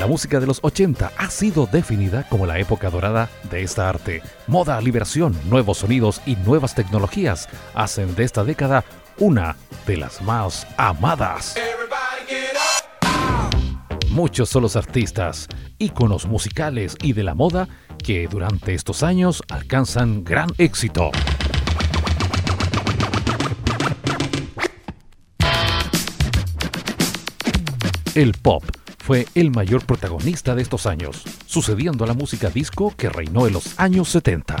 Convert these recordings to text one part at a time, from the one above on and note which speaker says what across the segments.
Speaker 1: La música de los 80 ha sido definida como la época dorada de esta arte. Moda, liberación, nuevos sonidos y nuevas tecnologías hacen de esta década una de las más amadas. Muchos son los artistas, íconos musicales y de la moda que durante estos años alcanzan gran éxito. El pop fue el mayor protagonista de estos años, sucediendo a la música disco que reinó en los años 70.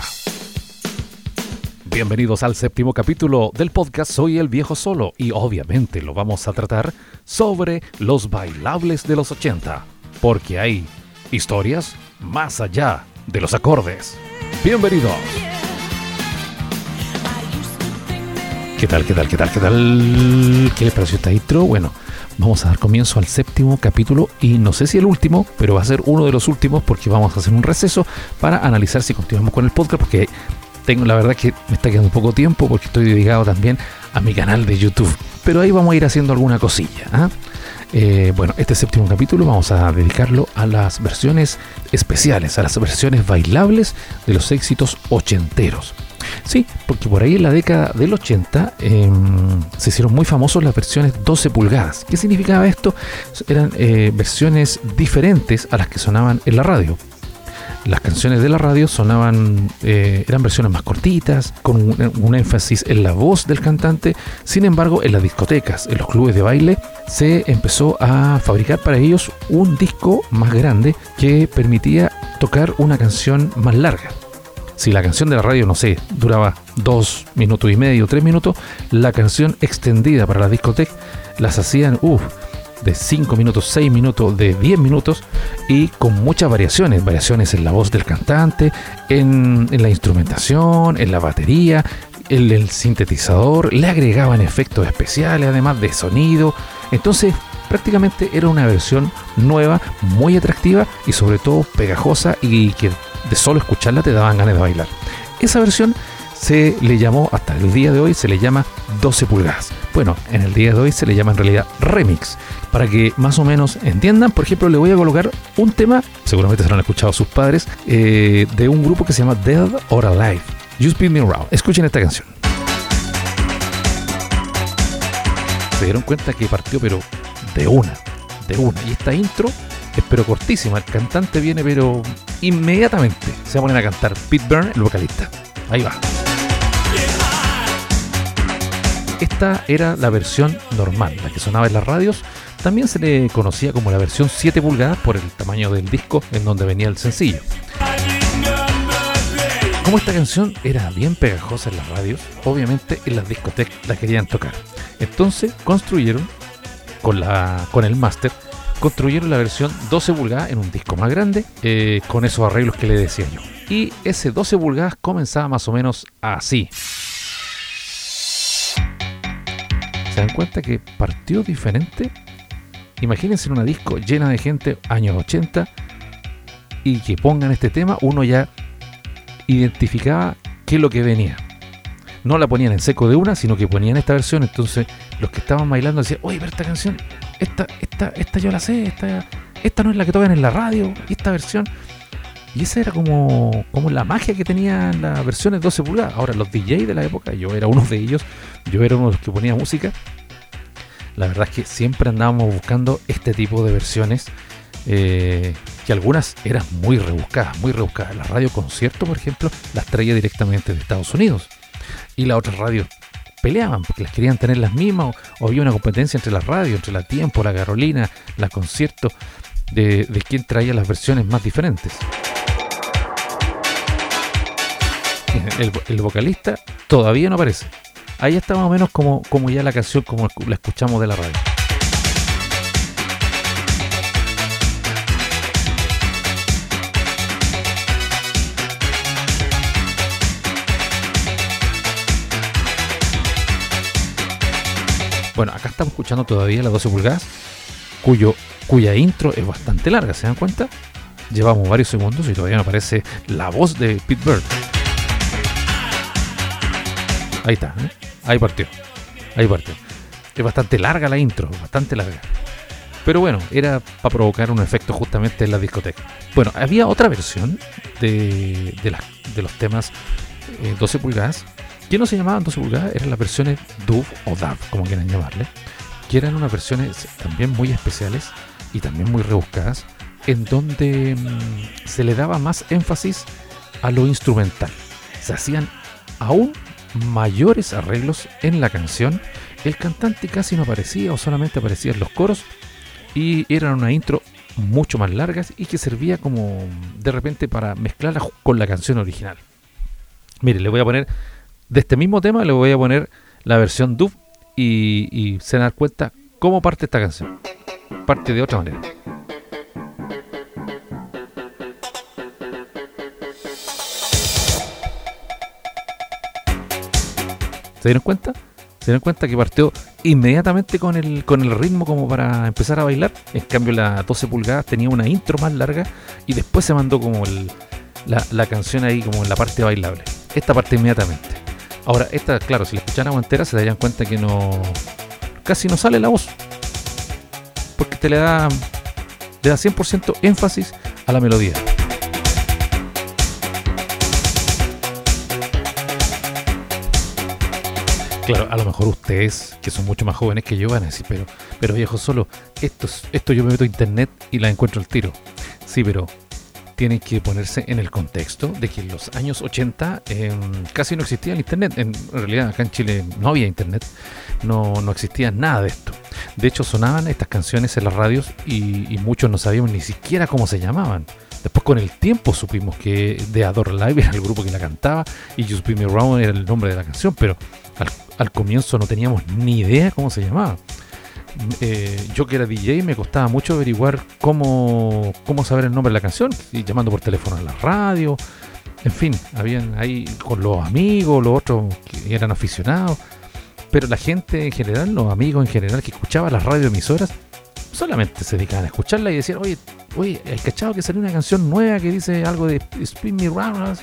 Speaker 1: Bienvenidos al séptimo capítulo del podcast Soy el Viejo Solo y obviamente lo vamos a tratar sobre los bailables de los 80, porque hay historias más allá de los acordes. Bienvenidos. ¿Qué tal, qué tal, qué tal, qué tal? ¿Qué pareció esta intro? Bueno, vamos a dar comienzo al séptimo capítulo y no sé si el último, pero va a ser uno de los últimos porque vamos a hacer un receso para analizar si continuamos con el podcast porque tengo la verdad que me está quedando poco tiempo porque estoy dedicado también a mi canal de YouTube. Pero ahí vamos a ir haciendo alguna cosilla. ¿ah? Eh, bueno, este séptimo capítulo vamos a dedicarlo a las versiones especiales, a las versiones bailables de los éxitos ochenteros. Sí, porque por ahí en la década del 80 em, se hicieron muy famosos las versiones 12 pulgadas. ¿Qué significaba esto? Eran eh, versiones diferentes a las que sonaban en la radio. Las canciones de la radio sonaban, eh, eran versiones más cortitas, con un, un, énfasis en la voz del cantante. Sin embargo, en las discotecas, en los clubes de baile, se empezó a fabricar para ellos un disco más grande que permitía tocar una canción más larga si la canción de la radio, no sé, duraba dos minutos y medio, tres minutos, la canción extendida para la discoteca las hacían, uff, de 5 minutos, 6 minutos, de 10 minutos y con muchas variaciones, variaciones en la voz del cantante, en, en la instrumentación, en la batería, en el sintetizador, le agregaban efectos especiales además de sonido, entonces prácticamente era una versión nueva, muy atractiva y sobre todo pegajosa y que de solo escucharla te daban ganas de bailar. Esa versión se le llamó, hasta el día de hoy, se le llama 12 pulgadas. Bueno, en el día de hoy se le llama en realidad remix. Para que más o menos entiendan, por ejemplo, le voy a colocar un tema, seguramente se lo han escuchado sus padres, eh, de un grupo que se llama Dead or Alive. You Spin Me Around. Escuchen esta canción. Se dieron cuenta que partió, pero de una, de una. Y esta intro es pero cortísima. El cantante viene, pero inmediatamente se va a a cantar Pete Byrne, el vocalista. Ahí va. Esta era la versión normal, la que sonaba en las radios. También se le conocía como la versión 7 pulgadas por el tamaño del disco en donde venía el sencillo. Como esta canción era bien pegajosa en las radios, obviamente en las discotecas la querían tocar. Entonces construyeron con, la, con el máster, construyeron la versión 12 pulgadas en un disco más grande, eh, con esos arreglos que le decía yo. Y ese 12 pulgadas comenzaba más o menos así. ¿Se dan cuenta que partió diferente? Imagínense en una disco llena de gente, años 80, y que pongan este tema, uno ya identificaba qué es lo que venía. No la ponían en seco de una, sino que ponían esta versión. Entonces, los que estaban bailando decían, oye, ver esta canción, esta, esta, esta yo la sé, esta, no es la que tocan en la radio, esta versión. Y esa era como, como la magia que tenían las versiones 12 pulgadas. Ahora, los DJs de la época, yo era uno de ellos, yo era uno de los que ponía música. La verdad es que siempre andábamos buscando este tipo de versiones. Eh, que algunas eran muy rebuscadas, muy rebuscadas. La radio concierto, por ejemplo, las traía directamente de Estados Unidos. Y las otras radios peleaban porque las querían tener las mismas o, había una competencia entre las radios, entre la Tiempo, la Carolina, la Concierto, de, de quién traía las versiones más diferentes. El, el, vocalista todavía no aparece. Ahí está más o menos como, como ya la canción como la escuchamos de la radio. Bueno, acá estamos escuchando todavía las 12 pulgadas, cuyo, cuya intro es bastante larga, ¿se dan cuenta? Llevamos varios segundos y todavía no aparece la voz de Pete Bird. Ahí está, ¿eh? ahí partió, ahí partió. Es bastante larga la intro, bastante larga. Pero bueno, era para provocar un efecto justamente en la discoteca. Bueno, había otra versión de, de, los temas 12 eh, pulgadas que no se llamaban 12 pulgadas, eran las versiones DUV o DAV, como quieran llamarle, que eran unas versiones también muy especiales y también muy rebuscadas, en donde mm, se le daba más énfasis a lo instrumental. Se hacían aún mayores arreglos en la canción. El cantante casi no aparecía o solamente aparecía en los coros y eran una intro mucho más largas y que servía como de repente para mezclarla con la canción original. Mire, le voy a poner de este mismo tema, le voy a poner la versión dub y, se dan cuenta cómo parte esta canción. Parte de otra manera. ¿Se dieron cuenta? ¿Se dieron cuenta que partió inmediatamente con el, con el ritmo como para empezar a bailar? En cambio la 12 pulgadas tenía una intro más larga y después se mandó como la, canción ahí como en la parte bailable. Esta parte inmediatamente. Ahora, esta, claro, si la escuchan entera se darían cuenta que no... casi no sale la voz. Porque te le da, le da 100% énfasis a la melodía. Claro, a lo mejor ustedes, que son mucho más jóvenes que yo, van a decir, pero, pero viejo, solo esto, esto yo me meto a internet y la encuentro al tiro. Sí, pero tienen que ponerse en el contexto de que en los años 80 em, casi no existía el internet. En realidad acá en Chile no había internet, no, no existía nada de esto. De hecho sonaban estas canciones en las radios y, y muchos no sabíamos ni siquiera cómo se llamaban. Después con el tiempo supimos que The Adore Live era el grupo que la cantaba y Just Be Me Round era el nombre de la canción, pero al, al comienzo no teníamos ni idea cómo se llamaba. Eh, yo que era DJ me costaba mucho averiguar cómo, cómo saber el nombre de la canción, y llamando por teléfono a la radio, en fin, habían ahí con los amigos, los otros que eran aficionados, pero la gente en general, los amigos en general que escuchaba las radioemisoras, solamente se dedicaban a escucharla y decían, oye, oye, el cachado que salió una canción nueva que dice algo de Spin Me Round,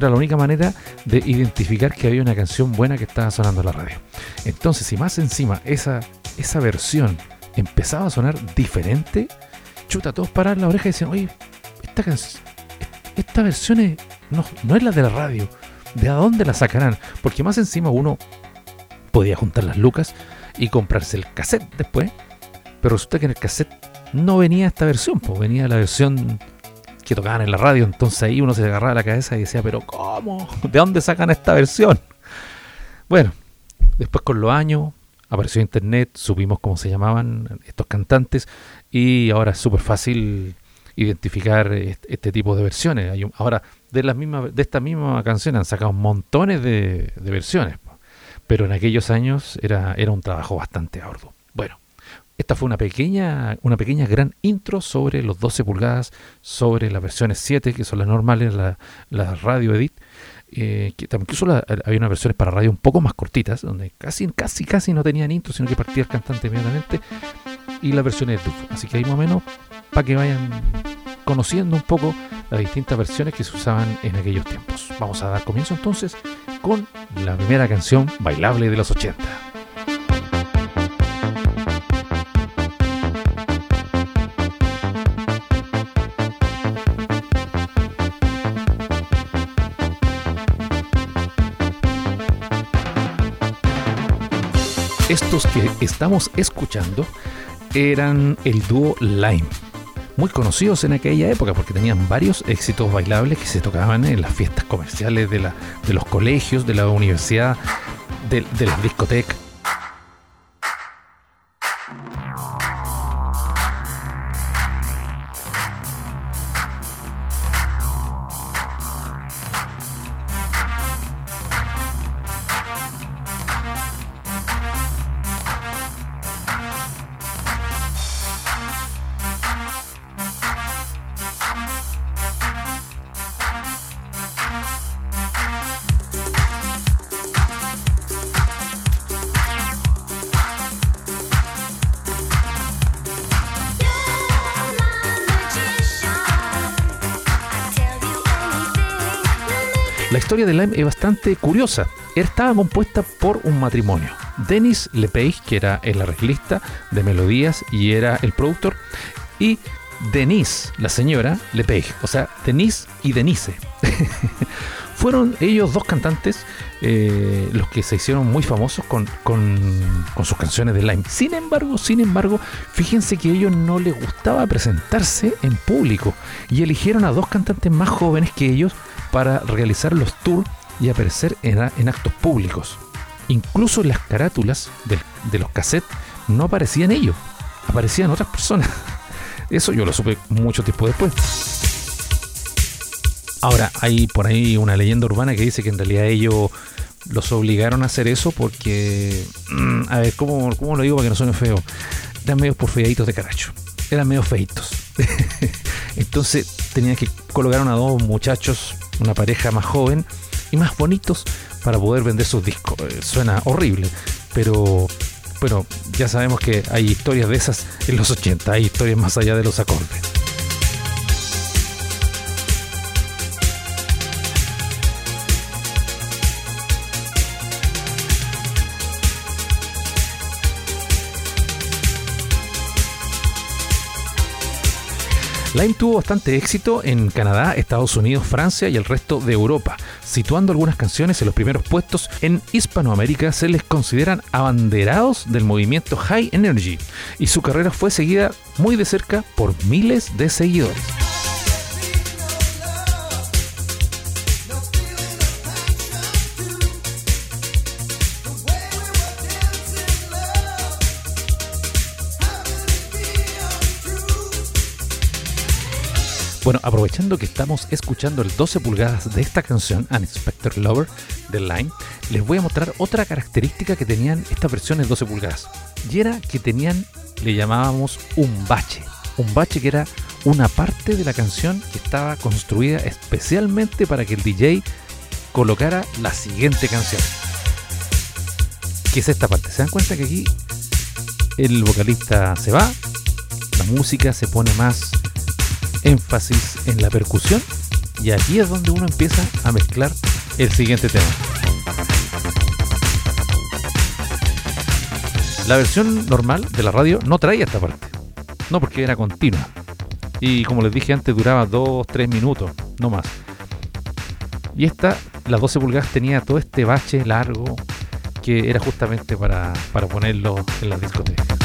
Speaker 1: era la única manera de identificar que había una canción buena que estaba sonando en la radio. Entonces, si más encima esa, esa versión empezaba a sonar diferente, chuta, todos pararon la oreja y decían, oye, esta esta versión no, no es la de la radio. ¿De dónde la sacarán? Porque más encima uno podía juntar las lucas y comprarse el cassette después. Pero resulta que en el cassette no venía esta versión, pues venía la versión que tocaban en la radio. Entonces ahí uno se agarraba la cabeza y decía, pero ¿cómo? ¿De dónde sacan esta versión? Bueno, después con los años apareció internet, supimos cómo se llamaban estos cantantes y ahora es súper fácil identificar este, tipo de versiones. Ahora, de, las mismas, de esta misma canción han sacado montones de, de versiones, pero en aquellos años era, era un trabajo bastante arduo. Esta fue una pequeña, una pequeña gran intro sobre los 12 pulgadas, sobre las versiones 7, que son las normales, la, la radio edit. Eh, que incluso había unas versiones para radio un poco más cortitas, donde casi, casi, casi no tenían intro, sino que partía el cantante inmediatamente, y las versiones de. Así que ahí más o menos para que vayan conociendo un poco las distintas versiones que se usaban en aquellos tiempos. Vamos a dar comienzo entonces con la primera canción bailable de los 80. Estos que estamos escuchando eran el dúo Lime, muy conocidos en aquella época porque tenían varios éxitos bailables que se tocaban en las fiestas comerciales de, los colegios, de la universidad, de, de las discotecas historia de Lime es bastante curiosa. Estaba compuesta por un matrimonio. Dennis Lepage, que era el arreglista de melodías y era el productor, y Denise, la señora Lepage, o sea, Denise y Denise. Fueron ellos dos cantantes eh, los que se hicieron muy famosos con, sus canciones de Lime. Sin embargo, sin embargo, fíjense que a ellos no les gustaba presentarse en público y eligieron a dos cantantes más jóvenes que ellos para realizar los tours y aparecer en, actos públicos. Incluso en las carátulas de, los cassettes no aparecían ellos, aparecían otras personas. Eso yo lo supe mucho tiempo después. Ahora, hay por ahí una leyenda urbana que dice que en realidad ellos los obligaron a hacer eso porque, mm, a ver, ¿cómo, lo digo para que no suene feo? Eran medio porfiaditos de caracho, eran medio feitos. Entonces tenían que colocar a dos muchachos, una pareja más joven y más bonitos para poder vender sus discos. Eh, suena horrible, pero bueno, ya sabemos que hay historias de esas en los 80, hay historias más allá de los acordes. Lime tuvo bastante éxito en Canadá, Estados Unidos, Francia y el resto de Europa, situando algunas canciones en los primeros puestos. En Hispanoamérica se les consideran abanderados del movimiento High Energy y su carrera fue seguida muy de cerca por miles de seguidores. Bueno, aprovechando que estamos escuchando el 12 pulgadas de esta canción, Unexpected Lover, de Line, les voy a mostrar otra característica que tenían estas versiones 12 pulgadas. Y era que tenían, le llamábamos un bache. Un bache que era una parte de la canción que estaba construida especialmente para que el DJ colocara la siguiente canción. Que es esta parte. ¿Se dan cuenta que aquí el vocalista se va? La música se pone más énfasis en la percusión y aquí es donde uno empieza a mezclar el siguiente tema. La versión normal de la radio no traía esta parte, no porque era continua. Y como les dije antes, duraba 2-3 minutos, no más. Y esta, las 12 pulgadas, tenía todo este bache largo que era justamente para, para ponerlo en las discotecas.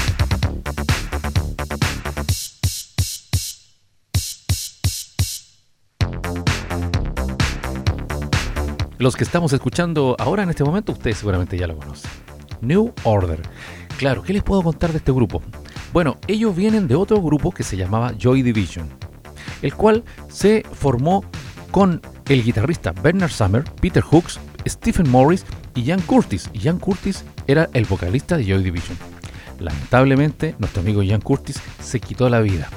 Speaker 1: Los que estamos escuchando ahora en este momento, ustedes seguramente ya lo conocen. New Order. Claro, ¿qué les puedo contar de este grupo? Bueno, ellos vienen de otro grupo que se llamaba Joy Division, el cual se formó con el guitarrista Bernard Summer, Peter Hooks, Stephen Morris y Jan Curtis. Y Jan Curtis era el vocalista de Joy Division. Lamentablemente, nuestro amigo Jan Curtis se quitó la vida.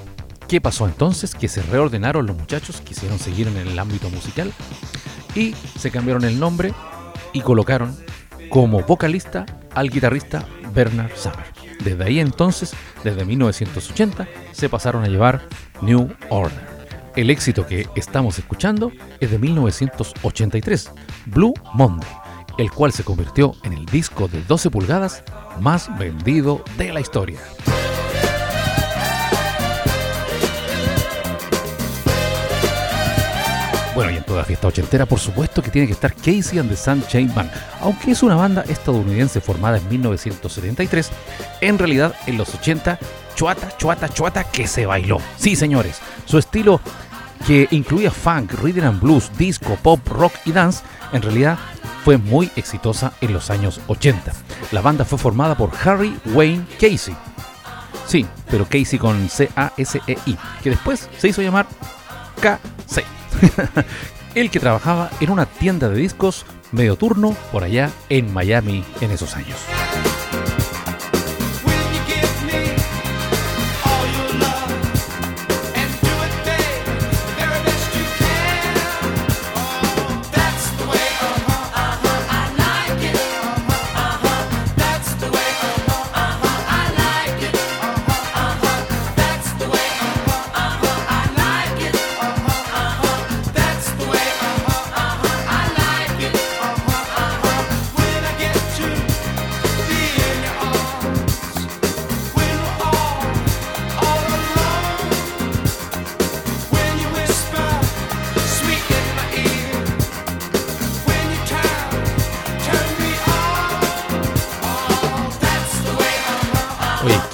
Speaker 1: ¿Qué pasó entonces? Que se reordenaron los muchachos, quisieron seguir en el ámbito musical y se cambiaron el nombre y colocaron como vocalista al guitarrista Bernard Summer. Desde ahí entonces, desde 1980, se pasaron a llevar New Order. El éxito que estamos escuchando es de 1983, Blue Monday, el cual se convirtió en el disco de 12 pulgadas más vendido de la historia. Bueno, y en toda fiesta ochentera, por supuesto que tiene que estar Casey and the Sunshine Band. Aunque es una banda estadounidense formada en 1973, en realidad en los 80, chuata, chuata, chuata, que se bailó. Sí, señores, su estilo que incluía funk, rhythm and blues, disco, pop, rock y dance, en realidad fue muy exitosa en los años 80. La banda fue formada por Harry Wayne Casey. Sí, pero Casey con C-A-S-E-I, que después se hizo llamar KC. El que trabajaba en una tienda de discos medio turno por allá en Miami en esos años.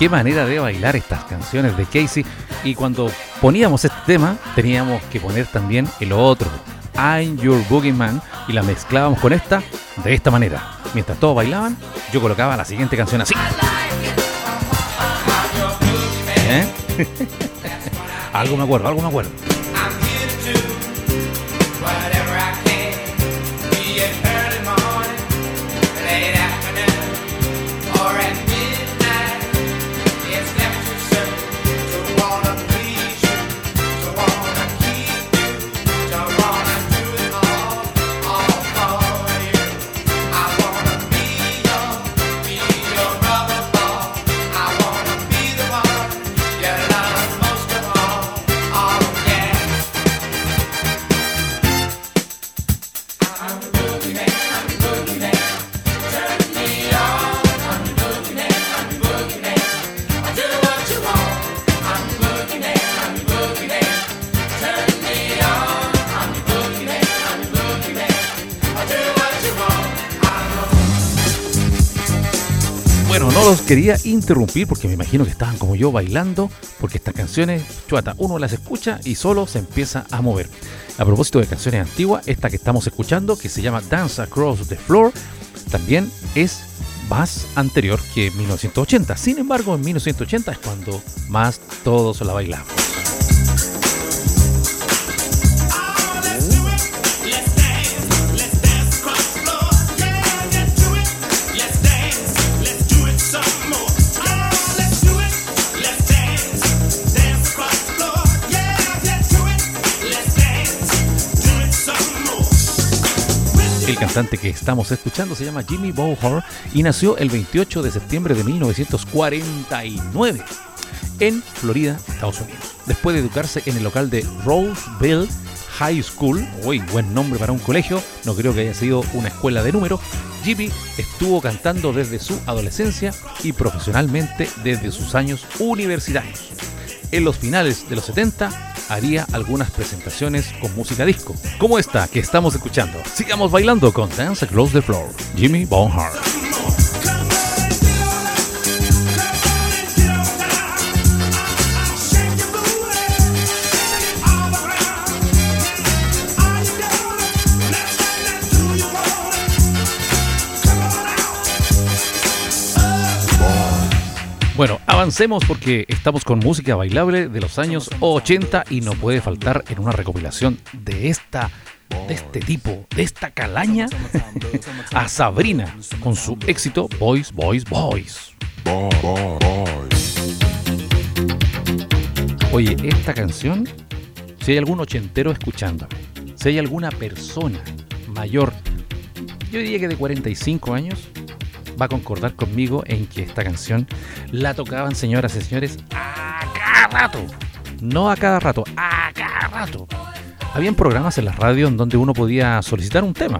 Speaker 1: Qué manera de bailar estas canciones de Casey. Y cuando poníamos este tema, teníamos que poner también el otro, I'm Your Boogeyman, y la mezclábamos con esta de esta manera. Mientras todos bailaban, yo colocaba la siguiente canción así. ¿Eh? algo me acuerdo, algo me acuerdo. Quería interrumpir porque me imagino que estaban como yo bailando, porque estas canciones, chuata, uno las escucha y solo se empieza a mover. A propósito de canciones antiguas, esta que estamos escuchando, que se llama Dance Across the Floor, también es más anterior que 1980. Sin embargo, en 1980 es cuando más todos la bailamos. Cantante que estamos escuchando se llama Jimmy Bohor y nació el 28 de septiembre de 1949 en Florida, Estados Unidos. Después de educarse en el local de Roseville High School, uy, buen nombre para un colegio, no creo que haya sido una escuela de número, Jimmy estuvo cantando desde su adolescencia y profesionalmente desde sus años universitarios. En los finales de los 70 haría algunas presentaciones con música disco, como esta que estamos escuchando. Sigamos bailando con Dance Across the Floor, Jimmy Bonhart. Avancemos porque estamos con música bailable de los años 80 y no puede faltar en una recopilación de esta de este tipo, de esta calaña, a Sabrina con su éxito Boys, Boys, Boys. Oye, esta canción, si hay algún ochentero escuchándome, si hay alguna persona mayor, yo diría que de 45 años, va a concordar conmigo en que esta canción la tocaban, señoras y señores, a cada rato. No a cada rato, a cada rato. Habían programas en la radio en donde uno podía solicitar un tema,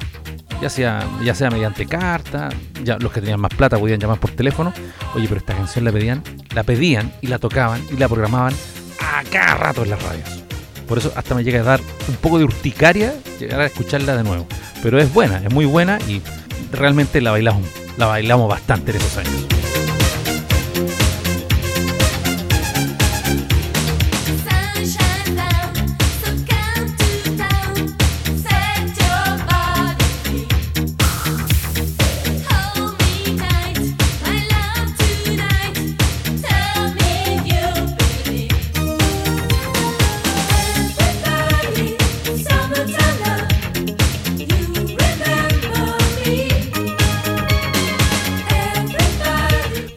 Speaker 1: ya sea, ya sea mediante carta, ya los que tenían más plata podían llamar por teléfono. Oye, pero esta canción la pedían, la pedían y la tocaban y la programaban a cada rato en las radios. Por eso hasta me llega a dar un poco de urticaria llegar a escucharla de nuevo. Pero es buena, es muy buena y realmente la bailamos la bailamos bastante en esos años.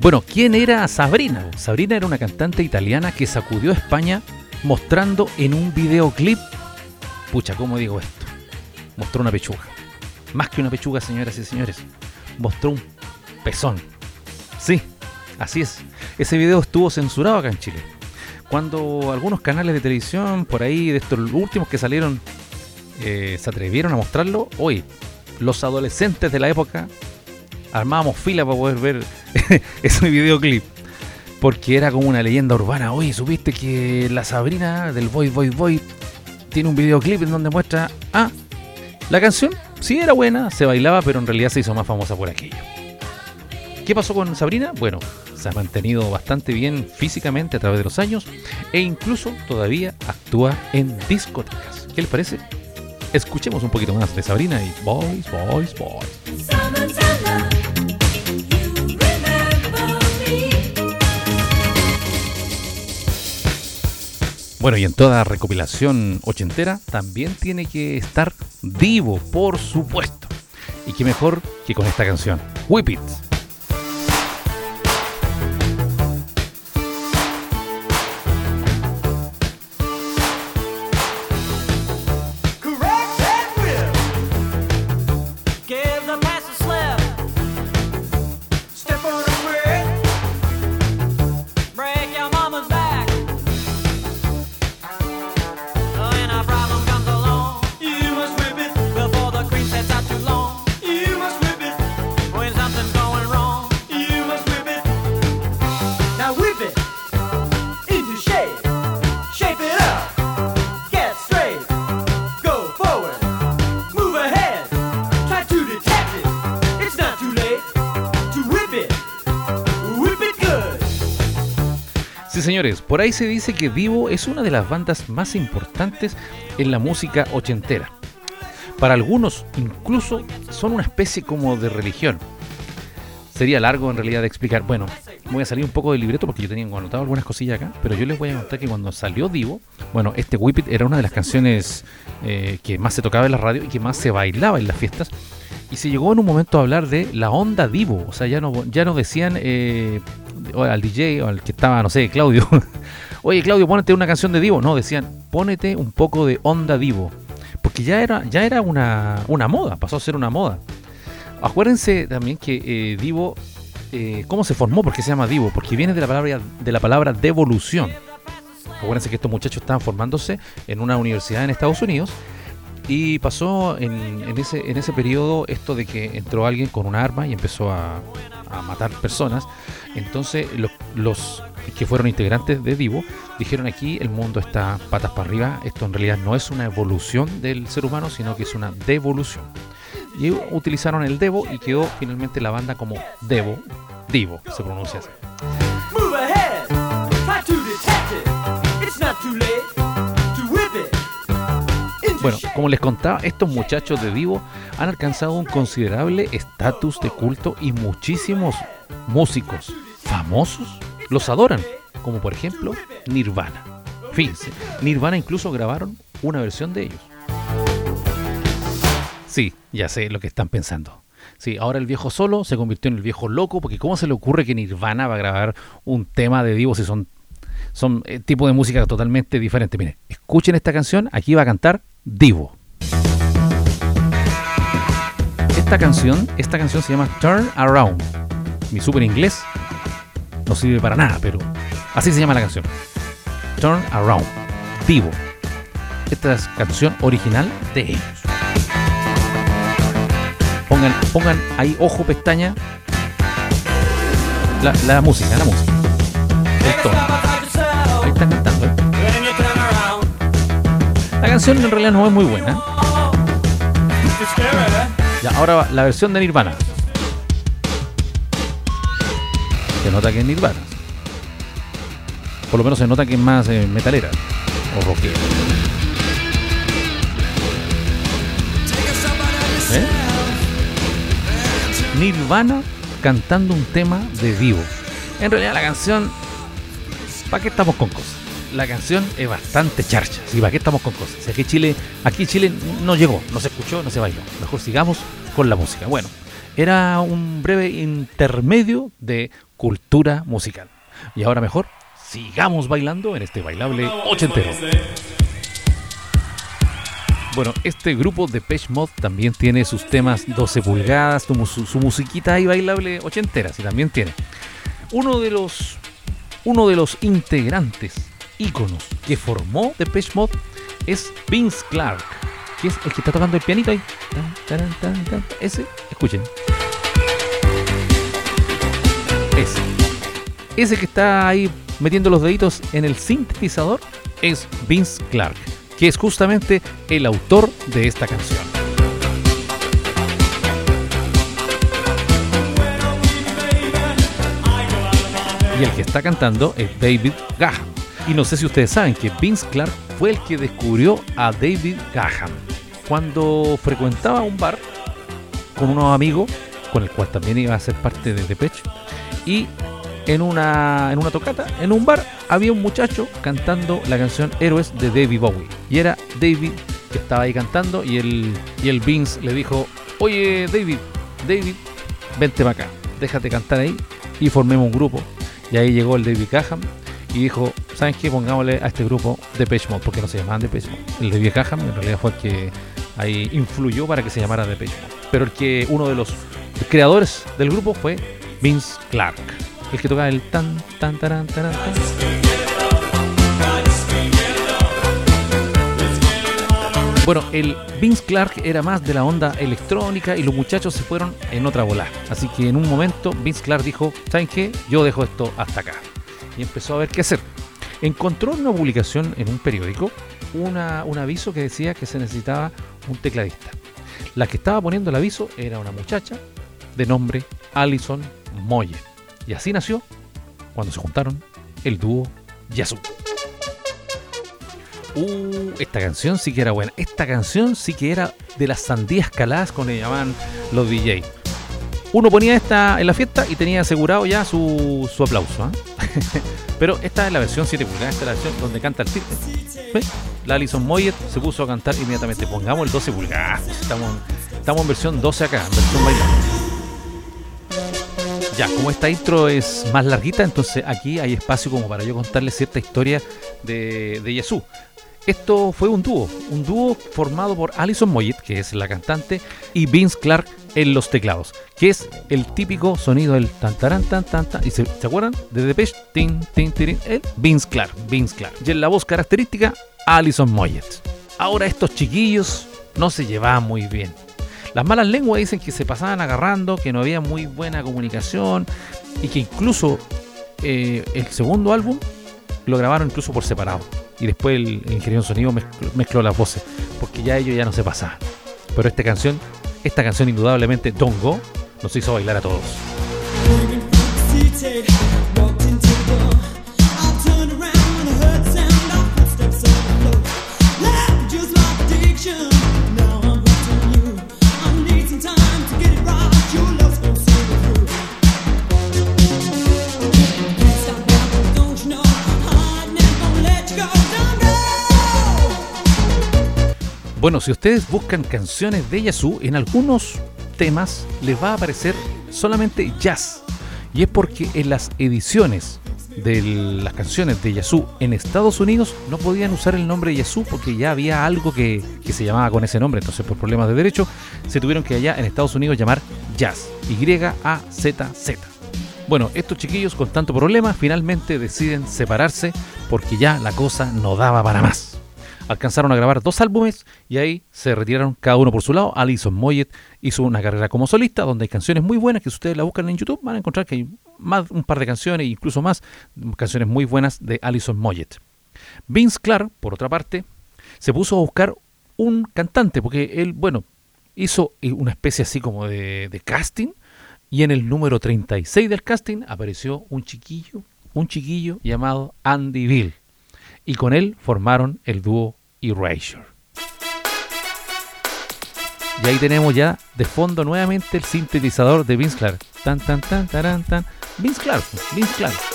Speaker 1: Bueno, ¿quién era Sabrina? Sabrina era una cantante italiana que sacudió a España mostrando en un videoclip, pucha, ¿cómo digo esto? Mostró una pechuga. Más que una pechuga, señoras y señores. Mostró un pezón. Sí, así es. Ese video estuvo censurado acá en Chile. Cuando algunos canales de televisión, por ahí, de estos últimos que salieron, eh, se atrevieron a mostrarlo, hoy los adolescentes de la época armábamos fila para poder ver ese videoclip. Porque era como una leyenda urbana. Oye, ¿supiste que la Sabrina del Boy Boy Boy tiene un videoclip en donde muestra... Ah, la canción sí era buena, se bailaba, pero en realidad se hizo más famosa por aquello. ¿Qué pasó con Sabrina? Bueno, se ha mantenido bastante bien físicamente a través de los años e incluso todavía actúa en discotecas. ¿Qué les parece? Escuchemos un poquito más de Sabrina y Boys, Boys, Boys. Bueno, y en toda recopilación ochentera también tiene que estar Divo, por supuesto. Y qué mejor que con esta canción, Whip It. Por ahí se dice que Divo es una de las bandas más importantes en la música ochentera. Para algunos incluso son una especie como de religión. Sería largo en realidad de explicar. Bueno, voy a salir un poco del libreto porque yo tenía anotado algunas cosillas acá, pero yo les voy a contar que cuando salió Divo, bueno, este Whip It era una de las canciones eh, que más se tocaba en la radio y que más se bailaba en las fiestas. Y se llegó en un momento a hablar de la onda Divo, o sea, ya no, ya no decían eh, al DJ o al que estaba, no sé, Claudio. Oye, Claudio, ponete una canción de Divo. No, decían, pónete un poco de onda Divo. Porque ya era, ya era una, una moda, pasó a ser una moda. Acuérdense también que eh, Divo, eh, ¿cómo se formó? ¿Por qué se llama Divo? Porque viene de la palabra, de la palabra devolución. Acuérdense que estos muchachos estaban formándose en una universidad en Estados Unidos y pasó en, ese, en ese periodo esto de que entró alguien con un arma y empezó a matar personas. Entonces los, que fueron integrantes de Divo dijeron aquí el mundo está patas para arriba, esto en realidad no es una evolución del ser humano, sino que es una devolución. Y utilizaron el Devo y quedó finalmente la banda como Devo, Divo, se pronuncia así. Bueno, como les contaba, estos muchachos de Divo han alcanzado un considerable estatus de culto y muchísimos músicos famosos los adoran, como por ejemplo Nirvana. Fíjense, Nirvana incluso grabaron una versión de ellos. Sí, ya sé lo que están pensando. Sí, ahora el viejo solo se convirtió en el viejo loco, porque ¿cómo se le ocurre que Nirvana va a grabar un tema de Divo si son, son eh, tipo de música totalmente diferente? Miren, escuchen esta canción, aquí va a cantar Divo. Esta canción, esta canción se llama Turn Around. Mi super inglés no sirve para nada, pero así se llama la canción. Turn Around. Divo. Esta es canción original de ellos. Pongan, pongan ahí ojo, pestaña. La, la música, la música. El tono. Ahí están cantando. ¿eh? La canción en realidad no es muy buena. Ya, ahora la versión de Nirvana. Se nota que es Nirvana. Por lo menos se nota que es más eh, metalera o rockera. ¿Eh? Nirvana cantando un tema de vivo. En realidad la canción, ¿para qué estamos con cosas? La canción es bastante charcha. ¿sí? ¿Para qué estamos con cosas? Aquí Chile, aquí Chile no llegó, no se escuchó, no se bailó. Mejor sigamos con la música. Bueno, era un breve intermedio de cultura musical. Y ahora mejor, sigamos bailando en este bailable ochentero. Bueno, este grupo de Page Mod también tiene sus temas 12 pulgadas, su, su musiquita ahí bailable ochentera, sí también tiene. Uno de los uno de los integrantes íconos que formó Depeche Mode es Vince Clark, que es el que está tocando el pianito ahí. Ese, escuchen. Ese. Ese que está ahí metiendo los deditos en el sintetizador es Vince Clark, que es justamente el autor de esta canción. Y el que está cantando es David Gahan. Y no sé si ustedes saben que Vince Clark fue el que descubrió a David Gahan cuando frecuentaba un bar con unos amigos, con el cual también iba a ser parte de Depeche, y en una, en una tocata, en un bar, había un muchacho cantando la canción Héroes de David Bowie. Y era David que estaba ahí cantando y el, y el Vince le dijo, oye David, David, vente para acá, déjate cantar ahí y formemos un grupo. Y ahí llegó el David Cahan y dijo, ¿saben qué? Pongámosle a este grupo Depeche Mode, porque no se llamaban Depeche Mode. El David Cahan en realidad fue el que ahí influyó para que se llamara Depeche Mode. Pero el que uno de los creadores del grupo fue Vince Clark, el que tocaba el tan tan tan tan tan. Bueno, el Vince Clark era más de la onda electrónica y los muchachos se fueron en otra bola. Así que en un momento Vince Clark dijo, ¿saben qué? Yo dejo esto hasta acá. Y empezó a ver qué hacer. Encontró una publicación en un periódico, una, un aviso que decía que se necesitaba un tecladista. La que estaba poniendo el aviso era una muchacha de nombre Alison Moyer. Y así nació, cuando se juntaron, el dúo Yazoo. Uh, esta canción sí que era buena. Esta canción sí que era de las sandías caladas con le llamaban los DJ. Uno ponía esta en la fiesta y tenía asegurado ya su, su aplauso. ¿eh? Pero esta es la versión 7 pulgadas, esta es la versión donde canta el circo. La Alison Moyet se puso a cantar inmediatamente. Pongamos el 12 pulgadas. Estamos, estamos en versión 12 acá, en versión bailando. Ya, como esta intro es más larguita, entonces aquí hay espacio como para yo contarles cierta historia de, de Jesús. Esto fue un dúo, un dúo formado por Alison Moyet, que es la cantante, y Vince Clark en los teclados, que es el típico sonido del tan tan tan tan tan. ¿Y se, ¿se acuerdan? De Depeche, tin, tin, tin, el Vince Clark, Vince Clark. Y en la voz característica, Alison Moyet. Ahora estos chiquillos no se llevaban muy bien. Las malas lenguas dicen que se pasaban agarrando, que no había muy buena comunicación y que incluso eh, el segundo álbum lo grabaron incluso por separado. Y después el, ingeniero de sonido mezcló, mezcló, las voces, porque ya ellos ya no se pasaban. Pero esta canción, esta canción indudablemente, Don't Go, nos hizo bailar a todos. Bueno, si ustedes buscan canciones de Yazoo, en algunos temas les va a aparecer solamente jazz. Y es porque en las ediciones de las canciones de Yazoo en Estados Unidos no podían usar el nombre Yazoo porque ya había algo que, que, se llamaba con ese nombre. Entonces, por problemas de derecho, se tuvieron que allá en Estados Unidos llamar Jazz. Y-A-Z-Z. Bueno, estos chiquillos con tanto problema finalmente deciden separarse porque ya la cosa no daba para más alcanzaron a grabar dos álbumes y ahí se retiraron cada uno por su lado. Alison Moyet hizo una carrera como solista donde hay canciones muy buenas que si ustedes la buscan en YouTube van a encontrar que hay más, un par de canciones incluso más canciones muy buenas de Alison Moyet. Vince Clark, por otra parte, se puso a buscar un cantante porque él, bueno, hizo una especie así como de, de casting y en el número 36 del casting apareció un chiquillo, un chiquillo llamado Andy Bill y con él formaron el dúo Erasure. Y ahí tenemos ya de fondo nuevamente el sintetizador de Vince Clark. Tan tan tan tan. Vince Clark, Vince Clark.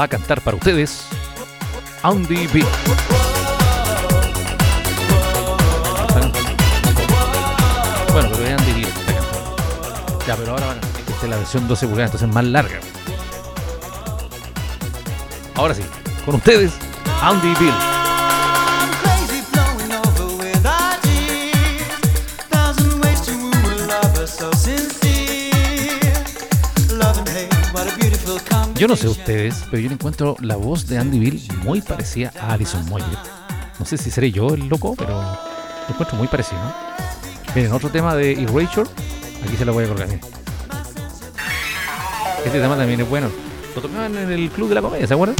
Speaker 1: Va a cantar para ustedes Andy B. Bueno, pero es Andy B. Ya, pero ahora van a tener que hacer la versión 12 pulgadas, entonces más larga. Ahora sí, con ustedes, Andy Bill. Yo no sé ustedes, pero yo le encuentro la voz de Andy Bill muy parecida a Alison Moyer. No sé si seré yo el loco, pero lo encuentro muy parecido. ¿no? Miren, otro tema de Erasure, Aquí se lo voy a colgar. Este tema también es bueno. Lo tocaban en el club de la comedia, ¿se acuerdan?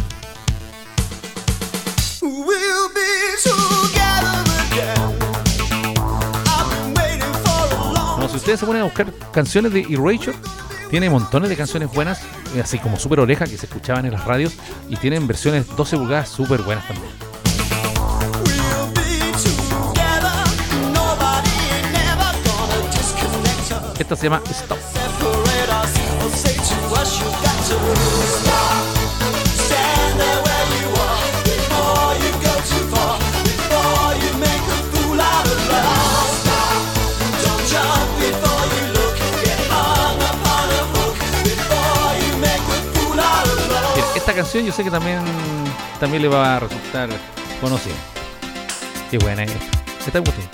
Speaker 1: No, si ustedes se ponen a buscar canciones de Erasure, tiene montones de canciones buenas, así como super oreja que se escuchaban en las radios y tienen versiones 12 pulgadas súper buenas también. Esta se llama Stop. Esta canción yo sé que también, también le va a resultar conocida. Qué buena es. ¿Está gustando?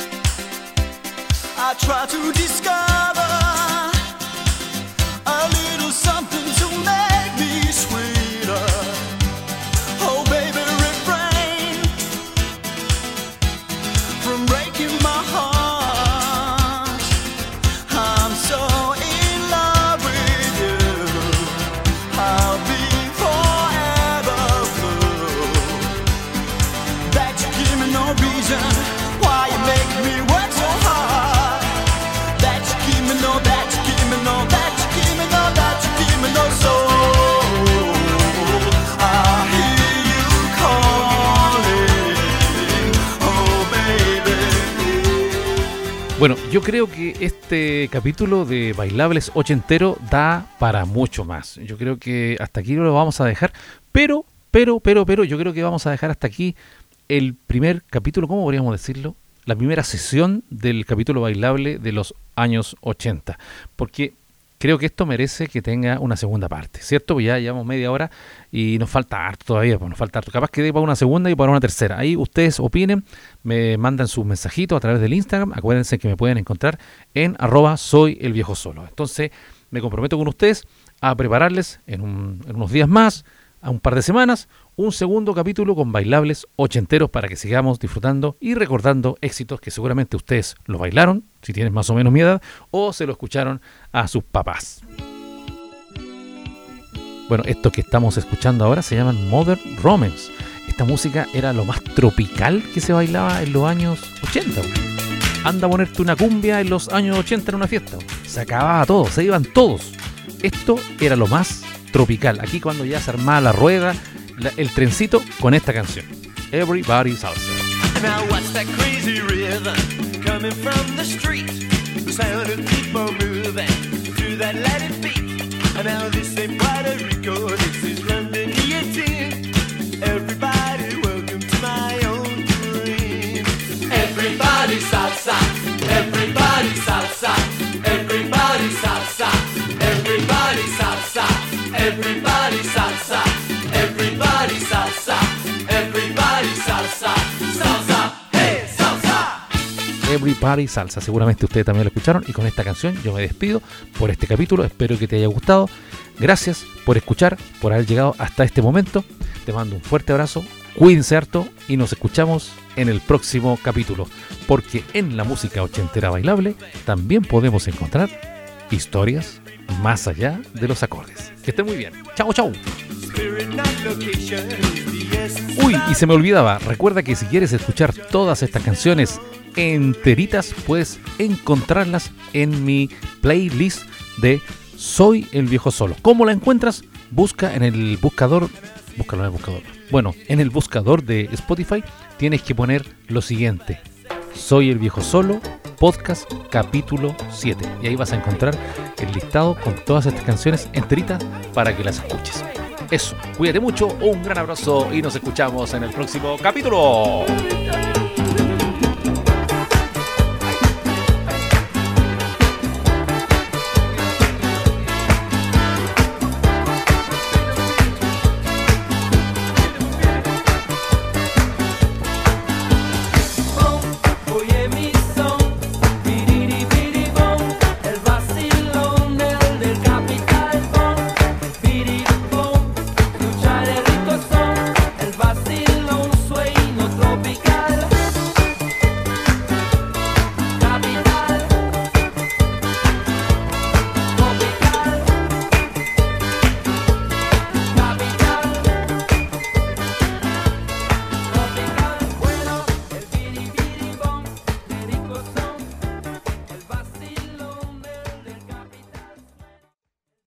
Speaker 1: Bueno, yo creo que este capítulo de Bailables ochentero da para mucho más. Yo creo que hasta aquí lo vamos a dejar, pero, pero, pero, pero, yo creo que vamos a dejar hasta aquí el primer capítulo, ¿cómo podríamos decirlo? La primera sesión del capítulo bailable de los años 80. Porque creo que esto merece que tenga una segunda parte, ¿cierto? Pues ya llevamos media hora y nos falta harto todavía, pues nos falta harto. Capaz que dé para una segunda y para una tercera. Ahí ustedes opinen, me mandan sus mensajitos a través del Instagram. Acuérdense que me pueden encontrar en arroba soy el viejo solo. Entonces me comprometo con ustedes a prepararles en, en unos días más, a un par de semanas, un segundo capítulo con bailables ochenteros para que sigamos disfrutando y recordando éxitos que seguramente ustedes lo bailaron, si tienen más o menos mi edad, o se lo escucharon a sus papás. Bueno, esto que estamos escuchando ahora se llaman Modern Romance. Esta música era lo más tropical que se bailaba en los años 80. güey. Anda a ponerte una cumbia en los años 80 en una fiesta. Se acababa todo, se iban todos. Esto era lo más tropical. Aquí cuando ya se armaba la rueda, la- el trencito con esta canción. Everybody Salsa.
Speaker 2: Now what's that crazy rhythm coming from the street? The sound of people moving to that Latin beat. And now this ain't Puerto Rico, this Everybody Salsa.
Speaker 1: Seguramente ustedes también lo escucharon. Y con esta canción yo me despido por este capítulo. Espero que te haya gustado. Gracias por escuchar, por haber llegado hasta este momento. Te mando un fuerte abrazo. Cuídense harto y nos escuchamos en el próximo capítulo. Porque en la música ochentera bailable también podemos encontrar historias más allá de los acordes. Que estén muy bien. Chao, chao. Uy, y se me olvidaba, recuerda que si quieres escuchar todas estas canciones enteritas, puedes encontrarlas en mi playlist de Soy el Viejo Solo. ¿Cómo la encuentras? Busca en el buscador, búscalo en el buscador. Bueno, en el buscador de Spotify tienes que poner lo siguiente. Soy el Viejo Solo, podcast capítulo 7. Y ahí vas a encontrar el listado con todas estas canciones enteritas para que las escuches. Eso, cuídate mucho, un gran abrazo y nos escuchamos en el próximo capítulo.